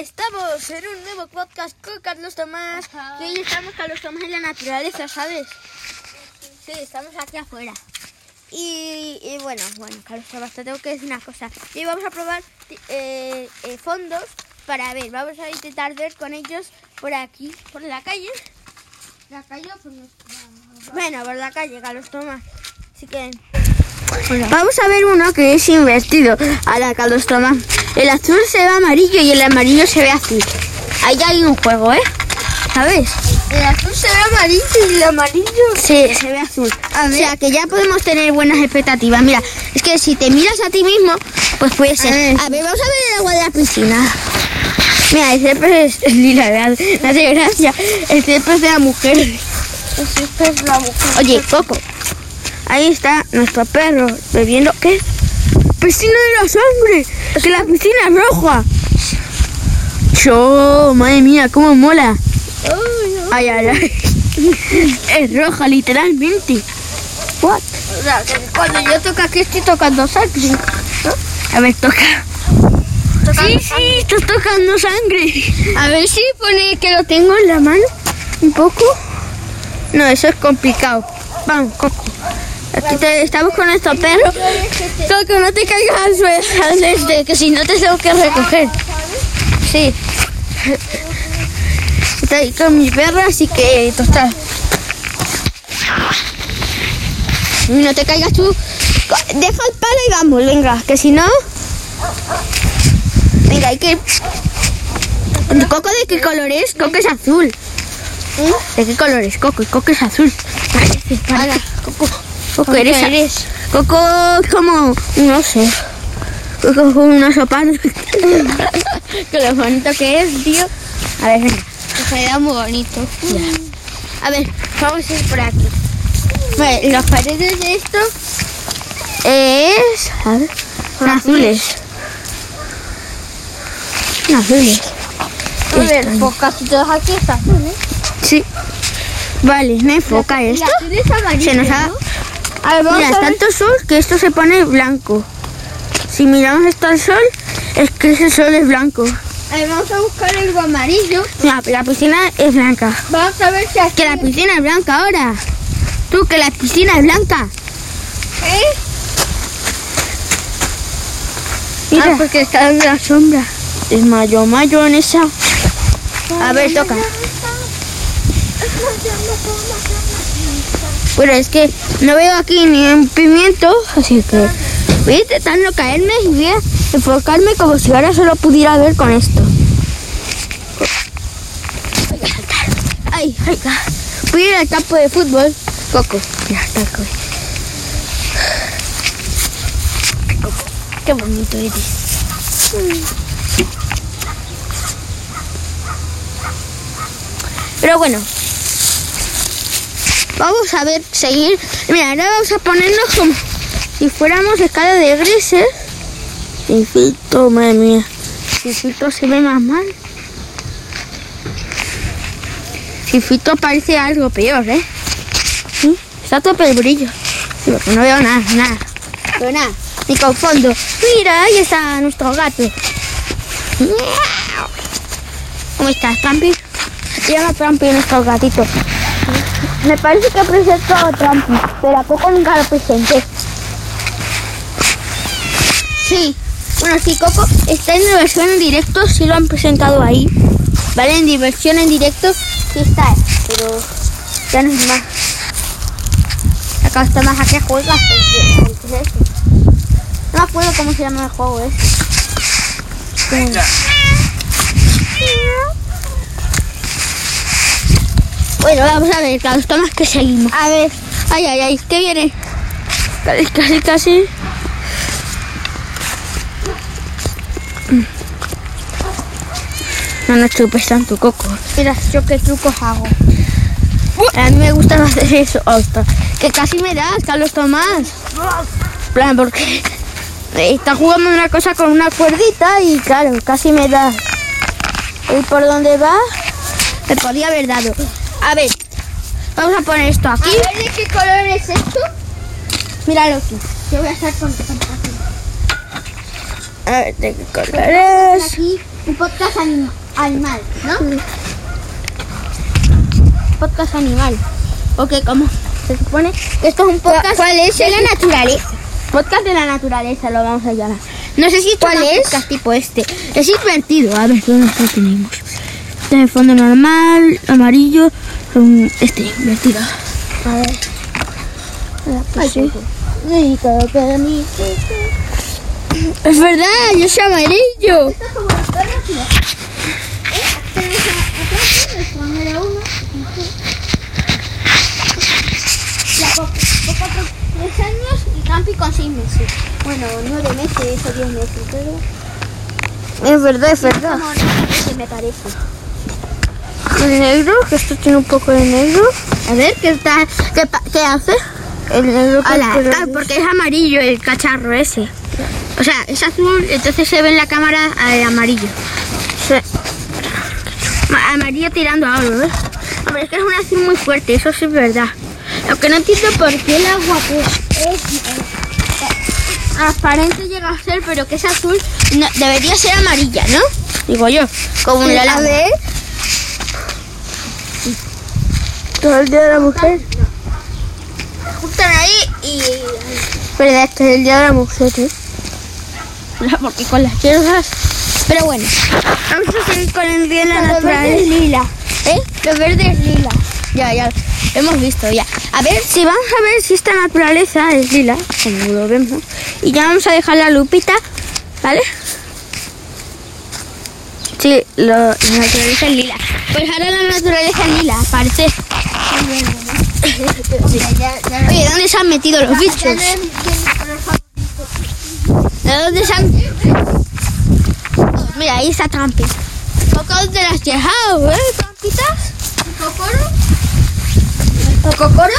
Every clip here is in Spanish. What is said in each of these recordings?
Estamos en un nuevo podcast con Carlos Tomás. Y hoy estamos Carlos Tomás en la naturaleza, ¿sabes? Sí, estamos aquí afuera. Y, y bueno, bueno, Carlos Tomás, te tengo que decir una cosa. Y vamos a probar eh, eh, fondos para ver. Vamos a intentar ver con ellos por aquí, por la calle. La calle o por nuestra... Bueno, por la calle, Carlos Tomás. Así Vamos a ver uno que es invertido a la Carlos Tomás. El azul se ve amarillo y el amarillo se ve azul. Ahí hay un juego, ¿eh? ¿Sabes? El azul se ve amarillo y el amarillo Sí, se ve azul. O sea que ya podemos tener buenas expectativas. Mira, es que si te miras a ti mismo, pues puede ser. ver. A ver, vamos a ver el agua de la piscina. Mira, el césped es, es lila. Me hace gracia. El césped es de la mujer. Esta es la mujer. Oye, Coco, ahí está nuestro perro bebiendo. ¿Qué? ¡Piscina de la sangre! ¡Que la piscina es roja! ¡Yo! ¡Madre mía, cómo mola! ¡Ay, ay, ay! Es roja, literalmente. ¿What? O sea, que cuando yo toco aquí estoy tocando sangre. A ver, toca. Sí, sí, estás tocando sangre. A ver si pone que lo tengo en la mano. ¿Un poco? No, eso es complicado. Vamos, Coco. Aquí te- estamos con nuestro perro. Coco, no te caigas al suelo, este, que si no te tengo que recoger. Sí. Estoy ahí con mi perro, así que total. No te caigas tú. Deja el palo y vamos, venga, que si no. Venga, hay que. ¿Coco de qué color es? Coco es azul. ¿De qué color es Coco? Coco es azul. Coco, Coco, eres, eres? Coco es como, no sé. Coco es como una sopa. Con lo bonito que es, tío. A ver, venga. Se ve muy bonito. A ver, vamos a ir por aquí. Vale, las paredes de esto es. A ver, son azules. Son azules. A ver, pues casi todos aquí están azules. Sí. Vale, me enfoca esto. Se nos ha. ¿No? A ver, vamos Mira, a ver. tanto sol que esto se pone blanco. Si miramos esto al sol, es que ese sol es blanco. A ver, vamos a buscar el amarillo. Mira, la piscina es blanca. Vamos a ver si aquí... Que la piscina es blanca ahora. Tú, que la piscina es blanca. ¿Eh? Mira. Ah, porque está en la sombra. Es mayo, mayonesa. A ver, toca. Bueno, es que no veo aquí ni un pimiento, así que voy no caerme y voy a enfocarme como si ahora solo pudiera ver con esto. Voy a saltar. Ay, ay. Voy a ir al campo de fútbol. Coco, mira, está. Coco, Qué bonito eres. Pero bueno, vamos a ver, seguir. Mira, ahora vamos a ponernos como si fuéramos escala de grises. Sin filtro, madre mía. Sin filtro se ve más mal. Sin filtro parece algo peor, ¿eh? ¿Sí? Está tope el brillo. No veo nada, nada. Pero nada, ni con fondo. Mira, ahí está nuestro gato. ¿Cómo estás, Pampi? Llama Trampi nuestro gatito. Me parece que presentó a Trampi, pero a poco nunca lo presenté. Sí, bueno, sí, Coco está en diversión en directo, sí lo han presentado ahí. Vale, en diversión en directo sí está, pero ya no es más. Acá está más a qué juegas. No me acuerdo cómo se llama el juego ese. Bueno, vamos a ver, Carlos Tomás, que seguimos. A ver, Ay, ay, ay, ¿qué viene? Casi, casi, casi. No, no chupes tanto, Coco. mira, yo qué trucos hago. A mí me gusta hacer eso. Hasta que casi me das, Carlos Tomás. Plan, porque está jugando una cosa con una cuerdita y claro, casi me da. ¿Y por dónde va? Me podía haber dado. A ver, vamos a poner esto A aquí. ver, ¿de qué color es esto? Míralo aquí. Yo voy a estar con A ver, ¿de qué color es? aquí. un podcast anim- animal, ¿no? Podcast animal. Ok, ¿cómo? Se supone que esto es un podcast ¿Cuál es de la naturaleza. Podcast de la naturaleza lo vamos a llamar. No sé si ¿Cuál un es? podcast tipo este. Es invertido. A ver, ¿dónde lo tenemos? De fondo normal, amarillo, este invertido. A ver. Así. Es verdad, yo soy amarillo. Tres años y Campi con seis meses. Bueno, nueve meses o diez meses, pero Es verdad, es verdad. como nueve meses me parece. El negro, que esto tiene un poco de negro. A ver, ¿qué, está, qué, hace? El negro Hola. porque es amarillo el cacharro ese. O sea, es azul, entonces se ve en la cámara eh, amarillo. Sí. Ma- Amarillo tirando a oro, ¿ves? Hombre, es que es un azul muy fuerte, eso sí es verdad. Lo que no entiendo por qué el agua pues, es eh, transparente llega a ser, pero que es azul, no- debería ser amarilla, ¿no? Digo yo, como en la A ver. Todo el día de la mujer. Juntan ahí y... Verdad, este es el día de la mujer, ¿eh? Porque con las hierbas... Pero bueno, vamos a seguir con el día de la naturaleza. es lila. ¿Eh? Lo verde es lila. Ya, ya. Lo hemos visto ya. A ver, si vamos a ver si esta naturaleza es lila, como lo vemos. Y ya vamos a dejar la lupita, ¿vale? Sí, lo, la naturaleza es lila. Pues ahora la naturaleza es lila, parece. Oye, ¿dónde se han metido los bichos? ¿De dónde se han...? Mira, ahí está Trampi. Coco, ¿dónde las has dejado, eh, Trampitas? ¿Cocoro? ¿Cocoro?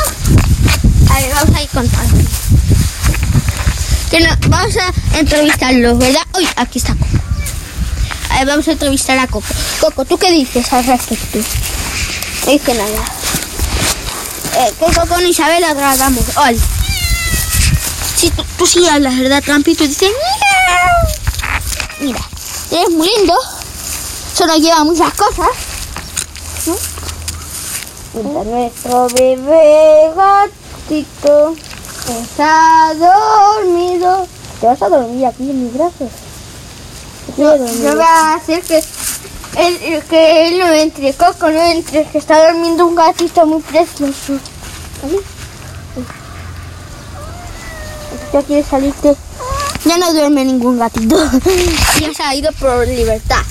A ver, vamos a ir con Trampi. Que no, vamos a entrevistarlos, ¿verdad? Uy, aquí está Coco. Vamos a entrevistar a Coco. Coco, ¿tú qué dices al respecto? No dice nada. Eh, Coco con Isabel la tratamos. Hola. Si tú, tú sí hablas, ¿verdad, Trampi? Tú dices... Mira, eres muy lindo. Solo lleva muchas cosas. Mira, nuestro bebé gatito está dormido. Te vas a dormir aquí en mis brazos. Yo, yo voy a hacer que él, que él no entre, Coco no entre, que está durmiendo un gatito muy precioso. ¿Vale? Ya quieres salirte. Ya no duerme ningún gatito. ya se ha ido por libertad.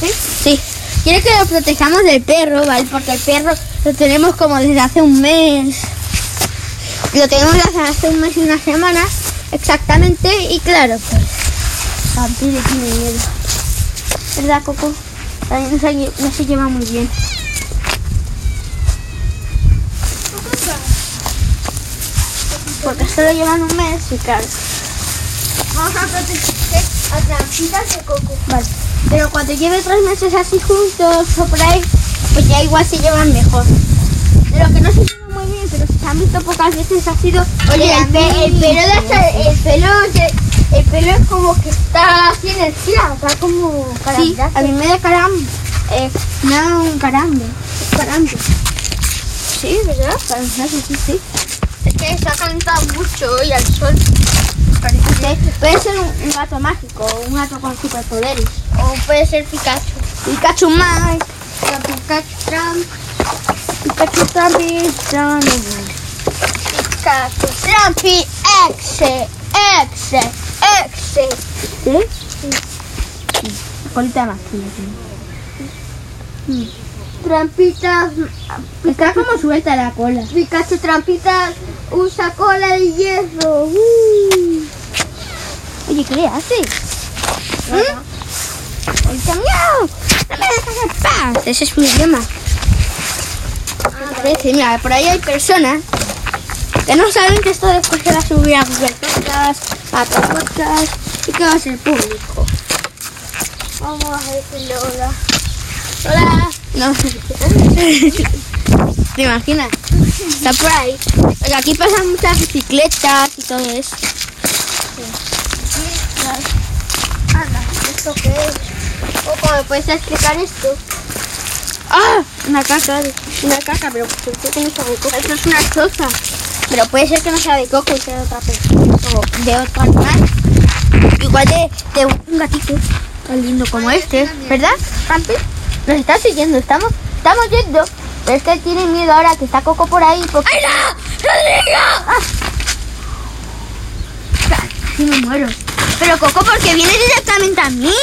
¿Sí? Sí. Quiere que lo protejamos del perro, ¿vale? Porque el perro lo tenemos como desde hace un mes. Lo tenemos desde hace un mes y una semana, exactamente. Y claro, pues. Miedo. ¿Verdad, Coco? No se, no se lleva muy bien. Porque solo llevan un mes y claro. Vamos a proteger a Trampitas de Coco. Vale. Pero cuando lleve tres meses así juntos o por ahí, pues ya igual se llevan mejor. De lo que no se llevan muy bien, pero se han visto pocas veces ha sido. Oye, el, pe- el pelo de el pelo de- el pelo es como que está así en el cielo, está como Sí, carambrazo. a mí me da carambe. Eh, da un carambe. Carambe. Sí, ¿verdad? Carambe, sí, sí. Es que se ha calentado mucho hoy al sol. Parece- Puede ser un, un gato mágico, un gato con superpoderes. O puede ser Pikachu. Pikachu Mike, Pikachu Trump, Pikachu Trump y Trump. Pikachu. Trampi, exe, exe, exe. ¿Sí? Colita de masquilla tiene. Trampitas, Está como suelta la cola. Pikachu Trampitas usa cola de hierro. Uh. Oye, ¿qué le haces? Ahorita, miau. No me dejas en paz. Ese es mi idioma. Parece, mira, por ahí hay personas que no saben que esto después se va a subir a Google Podcast, a Apple Podcast y que va a ser público. Vamos a decirle hola. Hola. No. ¿Te imaginas? Está por ahí. Oye, aquí pasan muchas bicicletas y todo eso. Anda, ¿esto qué es? Coco, ¿me puedes explicar esto? ¡Ah! Una caca. Una caca, pero ¿por qué no? Esto es una choza. Pero puede ser que no sea de coco y sea de otra persona. O de otro animal. Igual de, de un gatito tan lindo como este. ¿Verdad, Rampi? Nos está siguiendo, estamos, estamos yendo. Pero es que él tiene miedo ahora que está Coco por ahí. Porque... ¡Ay, no! ¡Rodrigo! Casi me muero. Pero Coco, porque viene directamente a mí.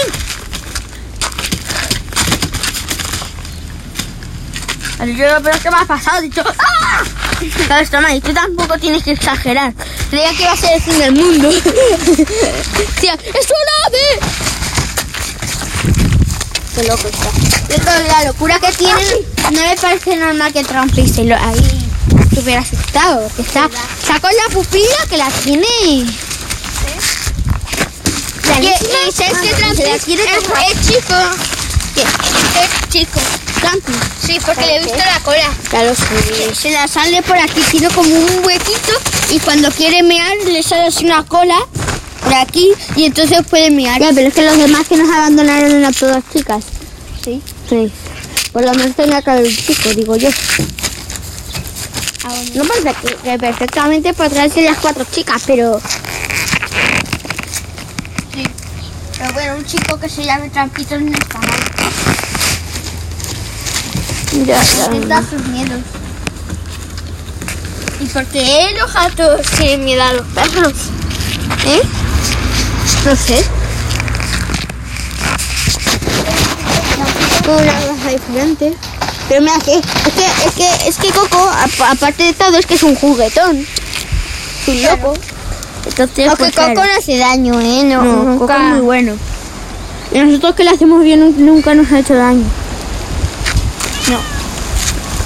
Yo, pero ¿qué me ha pasado? Dicho, ¡ah! Sabes, toma, y tú tampoco tienes que exagerar. Creía que iba a ser el fin del mundo. Tía, ¡es una ave! Qué loco está. La locura que tiene no me parece normal que Trumpy se lo ahí estuviera asustado. Que está, con la pupila que la tiene. Y, y sabes que Trumpy es, es chico. Que Es chico. Trumpy. Sí, porque le he visto la cola. Lo sé. Se la sale por aquí, tiene como un huequito y cuando quiere mear le sale así una cola por aquí y entonces puede mear. Ya, pero es que los demás que nos abandonaron eran todas chicas. Sí. Sí. Por lo menos tenía que haber un chico, digo yo. No pasa que, perfectamente podrían ser las cuatro chicas, pero Pero bueno, un chico que se llame Trampito no está mal. Ya. ¿Y por qué los gatos miedo a los perros? ¿Eh? No sé. una diferente. Pero mira que es que es que es que Coco aparte de todo es que es un juguetón. Es un loco. Entonces Aunque Coco no hace daño, ¿eh? No, No, nunca. Coco es muy bueno. Y nosotros que le hacemos bien nun- nunca nos ha hecho daño.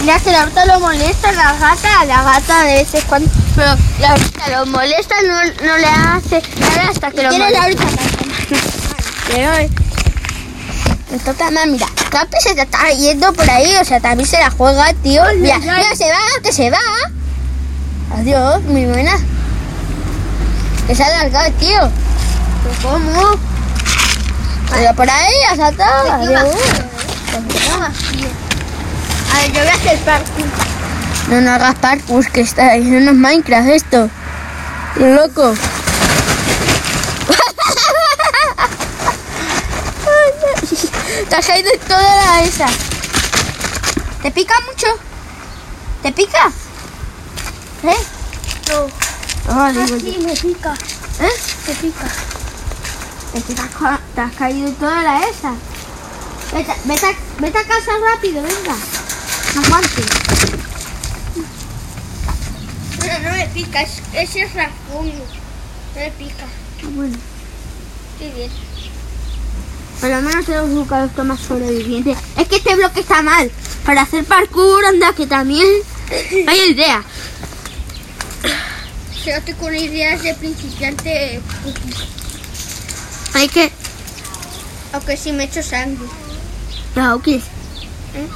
Mira que la ahorita lo molesta la gata, la gata de veces cuando... Pero la ahorita lo molesta, no, no le hace nada hasta que lo ¿Quién es la molesta. ahorita? Pero, me toca más, mira, Capi se te está yendo por ahí, o sea, también se la juega, tío. Mira, mira, se va, que se va. Adiós, muy buena. Que se ha alargado, tío. ¿Pero ¿Cómo? Pero por ahí, ha saltado. Adiós. Ver, yo voy a hacer parkour. No, no hagas parkour, que está ahí, no es Minecraft esto. Loco. Te has caído en toda la esa. ¿Te pica mucho? ¿Te pica? ¿Eh? No. Ah, Ah, digo yo. sí, me pica. ¿Eh? Me pica. Es que te has, ca- te has caído en toda la esa. Vete, vete, a, vete a casa rápido, venga. No aguante. Bueno, no me pica, es, ese es rasguño. No me pica. Bueno. Qué bien. Por lo menos tenemos buscado esto más sobreviviente. Es que este bloque está mal. Para hacer parkour, anda, que también hay idea. Quédate con ideas de principiante. Hay que... Aunque sí me echo sangre. No, ¿qué es? ¿Eh?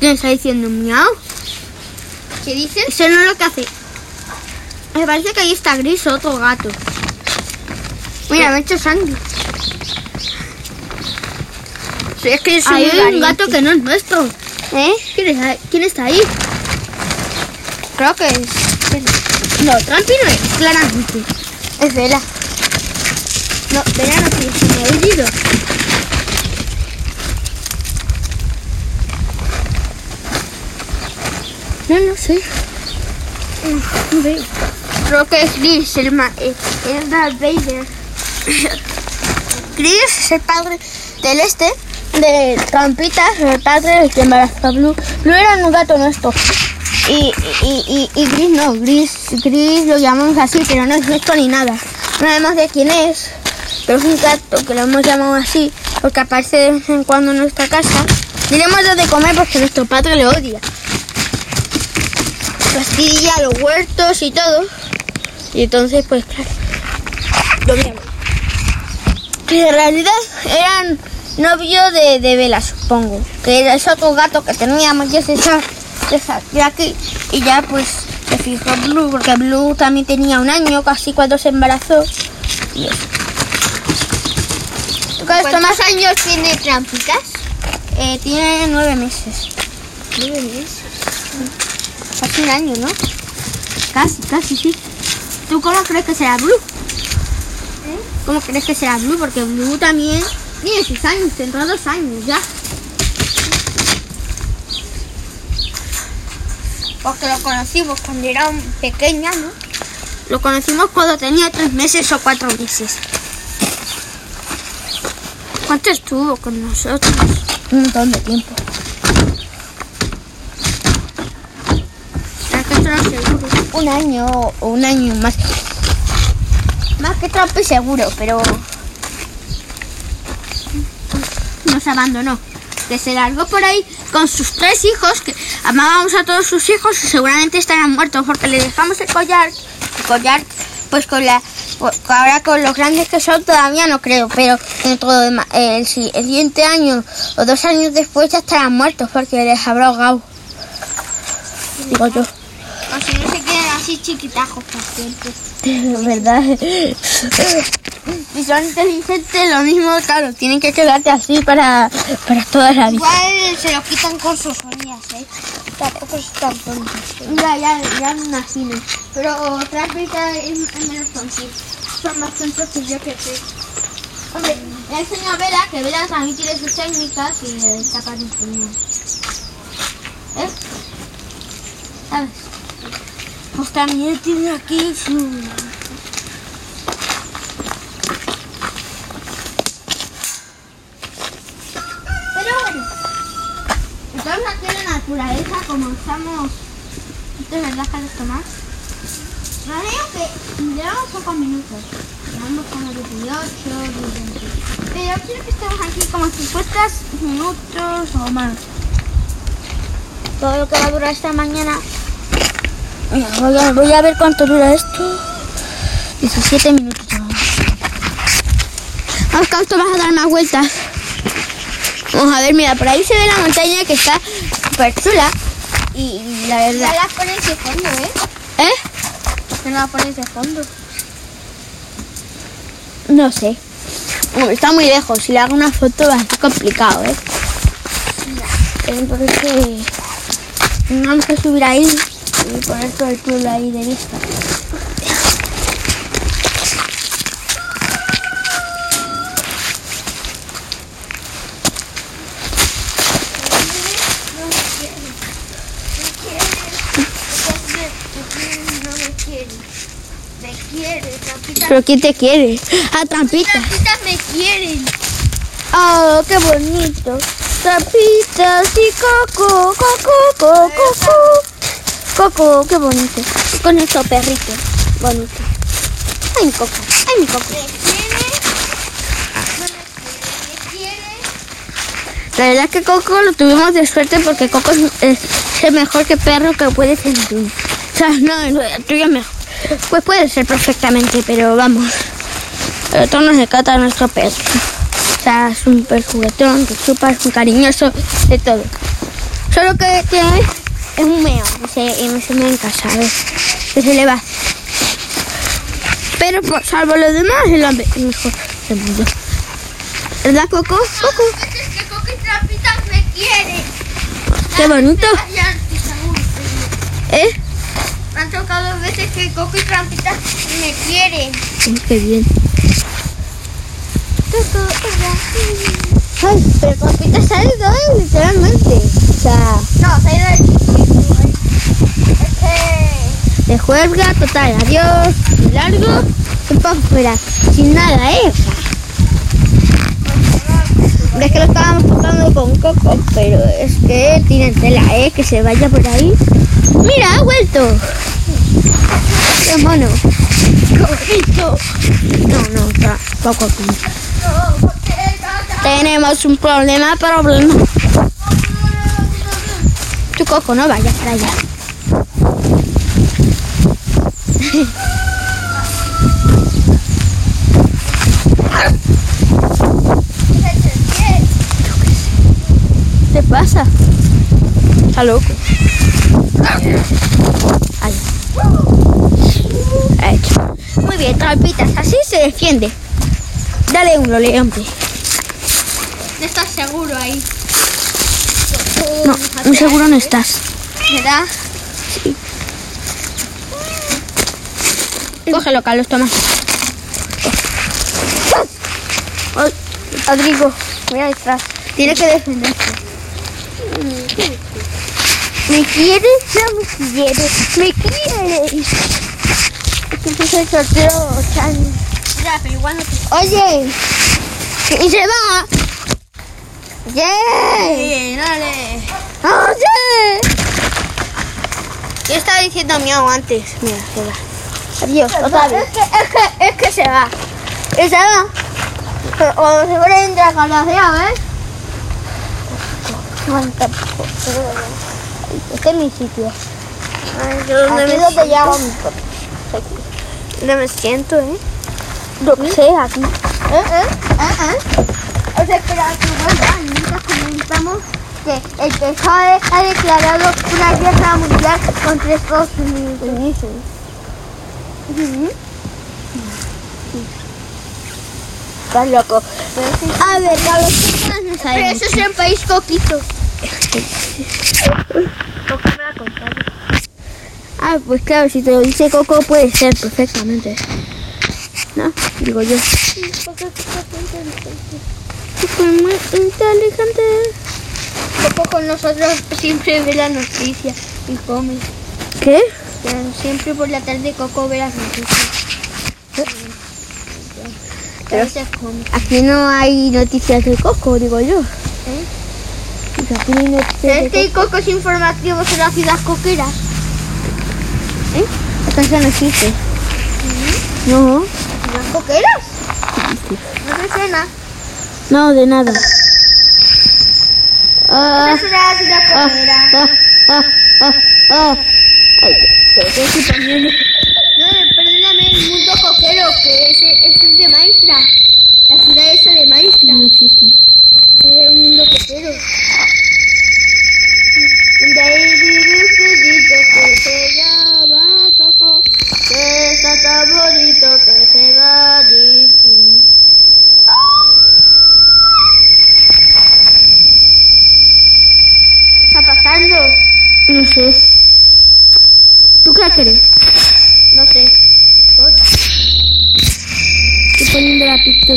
¿Qué está diciendo? ¿Miau? ¿Qué dices? Eso no es lo que hace. Me parece que ahí está gris otro gato. Mira, me he hecho sangre. Sí, es que soy Hay un gato que no es nuestro. ¿Eh? ¿Quién, es ahí? ¿Quién está ahí? Creo que es. No, Trampi no es, claramente. Es Vela. No, verano sí, es un aullido. No, no sé. Creo que es Gris, el ma eh, es Darth Vader. Chris es el padre del este, de Trampitas, el padre del a Blue. Blue era un gato nuestro. Y, y, y, y Gris no, Gris, Gris lo llamamos así, pero no es nuestro ni nada. No sabemos de quién es, pero es un gato que lo hemos llamado así, porque aparece de vez en cuando en nuestra casa. Diremos de comer porque nuestro padre le odia. Fastidia los huertos y todo. Y entonces, pues claro, lo odiamos. Que en realidad eran novio de, de Vela, supongo. Que era ese otro gato que teníamos y ese sa- de aquí. Y ya pues se fijó Blue, porque Blue también tenía un año casi cuando se embarazó. Y eso. ¿Cuántos años tiene Trampitas? Eh, tiene nueve meses. Nueve meses. Casi un año, ¿no? Casi, casi, sí. ¿Tú cómo crees que será Blue? ¿Cómo crees que será Blue? Porque Blue también tiene sus años, tendrá dos años ya. Porque lo conocimos cuando era pequeña, ¿no? Lo conocimos cuando tenía tres meses o cuatro meses. ¿Cuánto estuvo con nosotros? Un montón de tiempo. Es que esto no es seguro. Un año o un año más. Más que Trampi seguro, pero Nos abandonó. Que se largó por ahí con sus tres hijos, que amábamos a todos sus hijos y seguramente estarán muertos porque le dejamos el collar. el collar, pues con la. Ahora con los grandes que son todavía no creo, pero dentro el siguiente año o dos años después ya estarán muertos porque les habrá ahogado. Digo yo. O si no se quedan así chiquitajos por siempre. ¿Verdad? Si son inteligentes, lo mismo, claro, tienen que quedarte así para, para toda la vida. Igual se lo quitan con sus uñas, ¿eh? Tampoco es tan tonto. Ya, ya, ya me imagino. Pero otras veces es, menos tontos. Son más tontos que yo que sé. Hombre, le enseño a Vela, que Vela también tiene sus técnicas y le para enseñar. ¿Eh? ¿Sabes? Pues también tiene aquí su... Pero bueno, estamos aquí en la naturaleza como estamos... ¿Esto es verdad, Tomás? No digo que llevamos pocos minutos. Llevamos como 18, 20. Pero quiero que estemos aquí como 50 minutos o más. Todo lo que va a durar esta mañana. Mira, voy a, voy a ver cuánto dura esto. 17 minutos. Vamos, Carlos, vas a dar más vueltas. Vamos a ver, mira, por ahí se ve la montaña que está súper chula. Y la verdad. Pones de fondo, ¿eh? ¿Eh? No las pones de fondo. No sé. Está muy lejos. Si le hago una foto va a ser complicado, ¿eh? Vamos a subir ahí y poner todo el pueblo ahí de vista. No me quiere. Me quiere, Trampitas. ¿Pero quién te quiere? Ah, trampitas. Trampitas me quieren. Oh, qué bonito. Trampitas y coco, coco, coco, coco. Coco, qué bonito. Con nuestro perrito. Bonito. Ay, mi coco. Ay, mi coco. La verdad que Coco lo tuvimos de suerte porque Coco es, el mejor que perro que puede tener uno. O sea, no, el tuyo mejor. Pues puede ser perfectamente, pero vamos. Pero todo nos encanta a nuestro perro. O sea, es un perro juguetón, que chupa, es un cariñoso, de todo. Solo que tiene es un meo se, y se me en casa, a ver, que se le va. Pero por, salvo lo demás, es el hombre mejor del mundo. ¿Verdad, Coco? Coco. Es que Coco y Trampitas me quieren. Qué bonito. ¿Eh? Me han tocado dos veces que Coco y Trampitas me quieren. Qué bien. Ay, pero Pampita se ha ido, ¿eh? literalmente. O sea, No, se ha ido Es. De juerga total. Adiós. Largo. Y para afuera. Sin nada, ¿eh? Es que lo estábamos contando con Coco, pero es que tienen tela, ¿eh? Que se vaya por ahí. Mira, ha vuelto. Qué mono. Bonito. No, no, está poco Tata- Tenemos un problema, problema. Tu coco, no vayas para allá. ¿Qué te pasa? Está loco. Ahí. Hecho. Muy bien, trampitas. Así se defiende. Dale un lole, hombre. estás seguro ahí. No, muy seguro no estás. ¿Verdad? Cógelo, Carlos, toma. Ay, Rodrigo, voy a detrás. Tiene que defenderse. ¿Me quieres? No me quieres. ¿Me quieres? Es que es el sorteo, Chan. Ya, pero igual no te... Oye, y se va. ¡Yeah! Bien, dale. ¡Oye! Yo estaba diciendo miau antes. Mira, se va. Adiós, otra vez. Es que, es que, es que se va. ¿Y se va? O se vuelve a entrar hacía, ¿ves? Bueno, tampoco. Este es mi sitio. Ay, yo Aquí es donde hago mi ¿Dónde me siento, eh? Lo que sé, aquí. ¿Eh? ¿Eh? ¿Eh? ¿Eh? O sea, espera, que vuelva. Mientras comentamos que el PSOE ha declarado una guerra mundial contra Estados Unidos. Estás loco. A ver, Carlos, ¿qué Pero eso es en país coquito. Ah, pues claro, si te lo dice Coco puede ser perfectamente. ¿No? Digo yo. Coco es muy inteligente. Coco con nosotros siempre ve las noticias y come. ¿Qué? Siempre por la tarde Coco ve las noticias. Pero-. Aquí no hay noticias de Coco, digo yo. ¿Eh? Pues Aquí no hay noticias ¿Sabes de que hay cocos informativos en la ciudad coquera? Coco. Eso no existe. No, ¿Las coqueras? No me suena. no, de nada. No es. No, perdóname, el mundo coquero, que ese es de Minecraft. La ciudad esa de No Minecraft. existe. Es el mundo coquero. De ahí vive un cerrito que se llama Coco, que está tan bonito que se va a decir. ¿Qué está pasando? No sé. ¿Tú qué crees? No sé. Estoy Ah.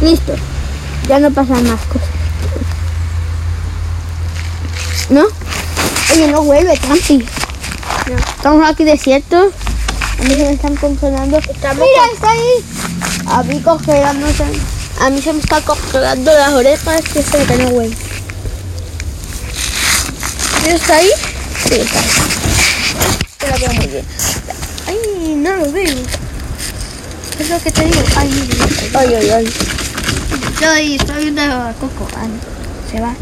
Listo. Ya no pasan más cosas. ¿No? Oye, no vuelve, Campi. Estamos aquí desiertos. A mí se me están congelando. ¡Mira, está ahí! A mí congelándose. A mí se me están congelando las orejas, que sé que no huele. ¿Está ahí? Sí, está ahí. Te lo veo muy bien. Ay, no lo veo. Es lo que te digo. Ay, mira. Ay, ay, ay. Estoy, estoy viendo a Coco. Ah, no. Se va.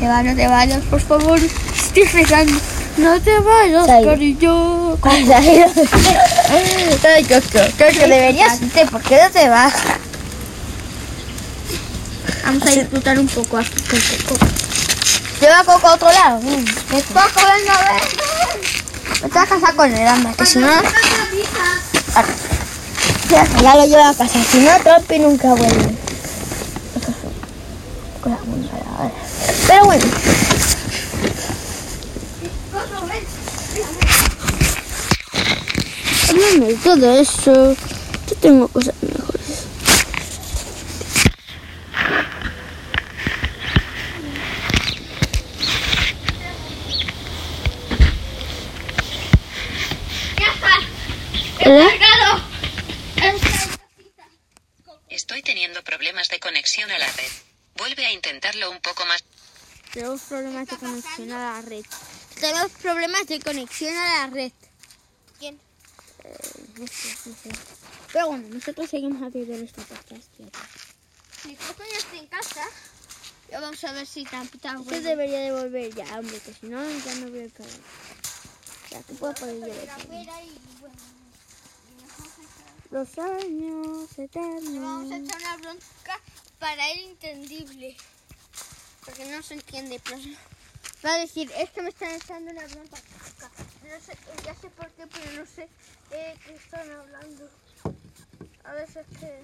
Se va, no te vayas, por favor. Estoy rezando. No te vayas, cariño. Ay, ay, ay, Coco, Coco, deberías irte. ¿Por qué no te vas? Vamos a disfrutar un poco aquí con Coco. Lleva a Coco a otro lado. Mm. Coco, venga, ven. Vete a casa con él, anda, que si no... Ya, lo lleva a casa. Si no, Trompi nunca vuelve. Pero bueno. Háblame de todo eso. Yo tengo cosas mejores. Ya está. ¿Eh? Cargado. Estoy teniendo problemas de conexión a la red. Vuelve a intentarlo un poco más. Tenemos problemas de conexión a la red. Tenemos problemas de conexión a la red. ¿Quién? No sé, no sé. Pero bueno, nosotros seguimos haciendo nuestra podcast. Si Coco ya está en casa, ya vamos a ver si Tampita Este vuelve. debería de volver ya, hombre, que si no, ya no veo el canal. Ya, que puedo poner yo Los años le vamos a eternos. echar una bronca para él entendible. Porque no se entiende, pero va a decir, es que me están echando una bronca. No sé, ya sé por qué, pero no sé eh, qué están hablando. A veces que...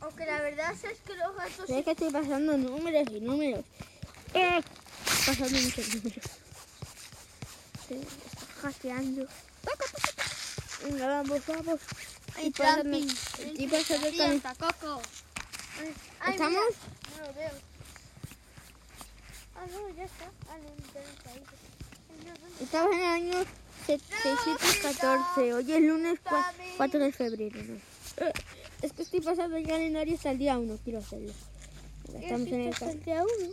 Aunque la verdad es que los gatos... Es que estoy pasando números y números. Eh, pasando muchos números. Sí, está hackeando. Venga, vamos, vamos. Hay pasando- estoy pasando con- Coco. Ay, ¿Estamos? mira, No lo veo. Ah, no, ya está. Ah. Estamos en el año 614. Hoy es lunes cua- 4 de febrero. Eh, Es que estoy pasando el calendario hasta el día 1. Quiero hacerlo. Estamos en el, ca- día 1.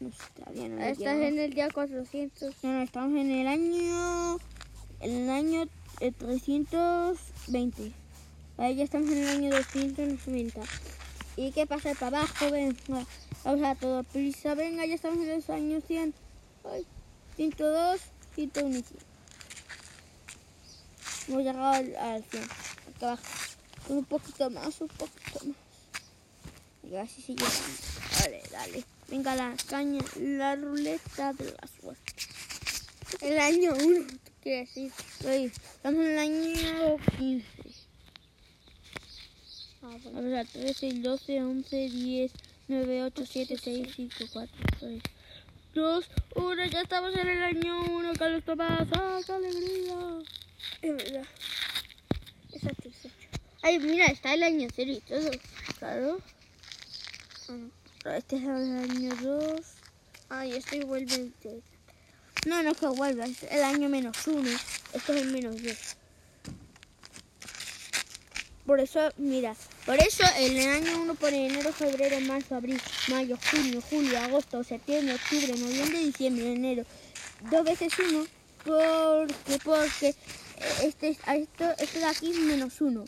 no sé, todavía no lo Estás en el día 400. No, no, estamos en el año. En el año eh, 320. Ahí ya estamos en el año 290. ¿Y qué pasa para abajo? Venga, vamos a todo prisa. Venga, ya estamos en los años 100. Ay, 102, 101 y 100. Hemos llegado al, al 100. Acá abajo. Un poquito más, un poquito más. Y así sigue. Dale, dale. Venga la caña, la ruleta de la suerte. El año 1, tú quieres decir. Oye, estamos en el año 15. Ah, bueno. Vamos a 13, 12, 11, 10, 9, 8, 7, 6, 5, 4, 3, 2, 1. Ya estamos en el año 1, Carlos Tomás. ¡Ah, qué alegría! Es verdad. Es satisfecho. Ay, mira, está el año 0 y todo. Claro. Este es el año 2. Ay, esto vuelve el tres. No, no es que vuelva, es el año menos 1. Esto es el menos 2. Por eso, mira, por eso en el año 1 pone enero, febrero, marzo, abril, mayo, junio, julio, agosto, septiembre, octubre, noviembre, diciembre, enero. Dos veces uno porque, porque este, esto, esto de aquí es menos 1.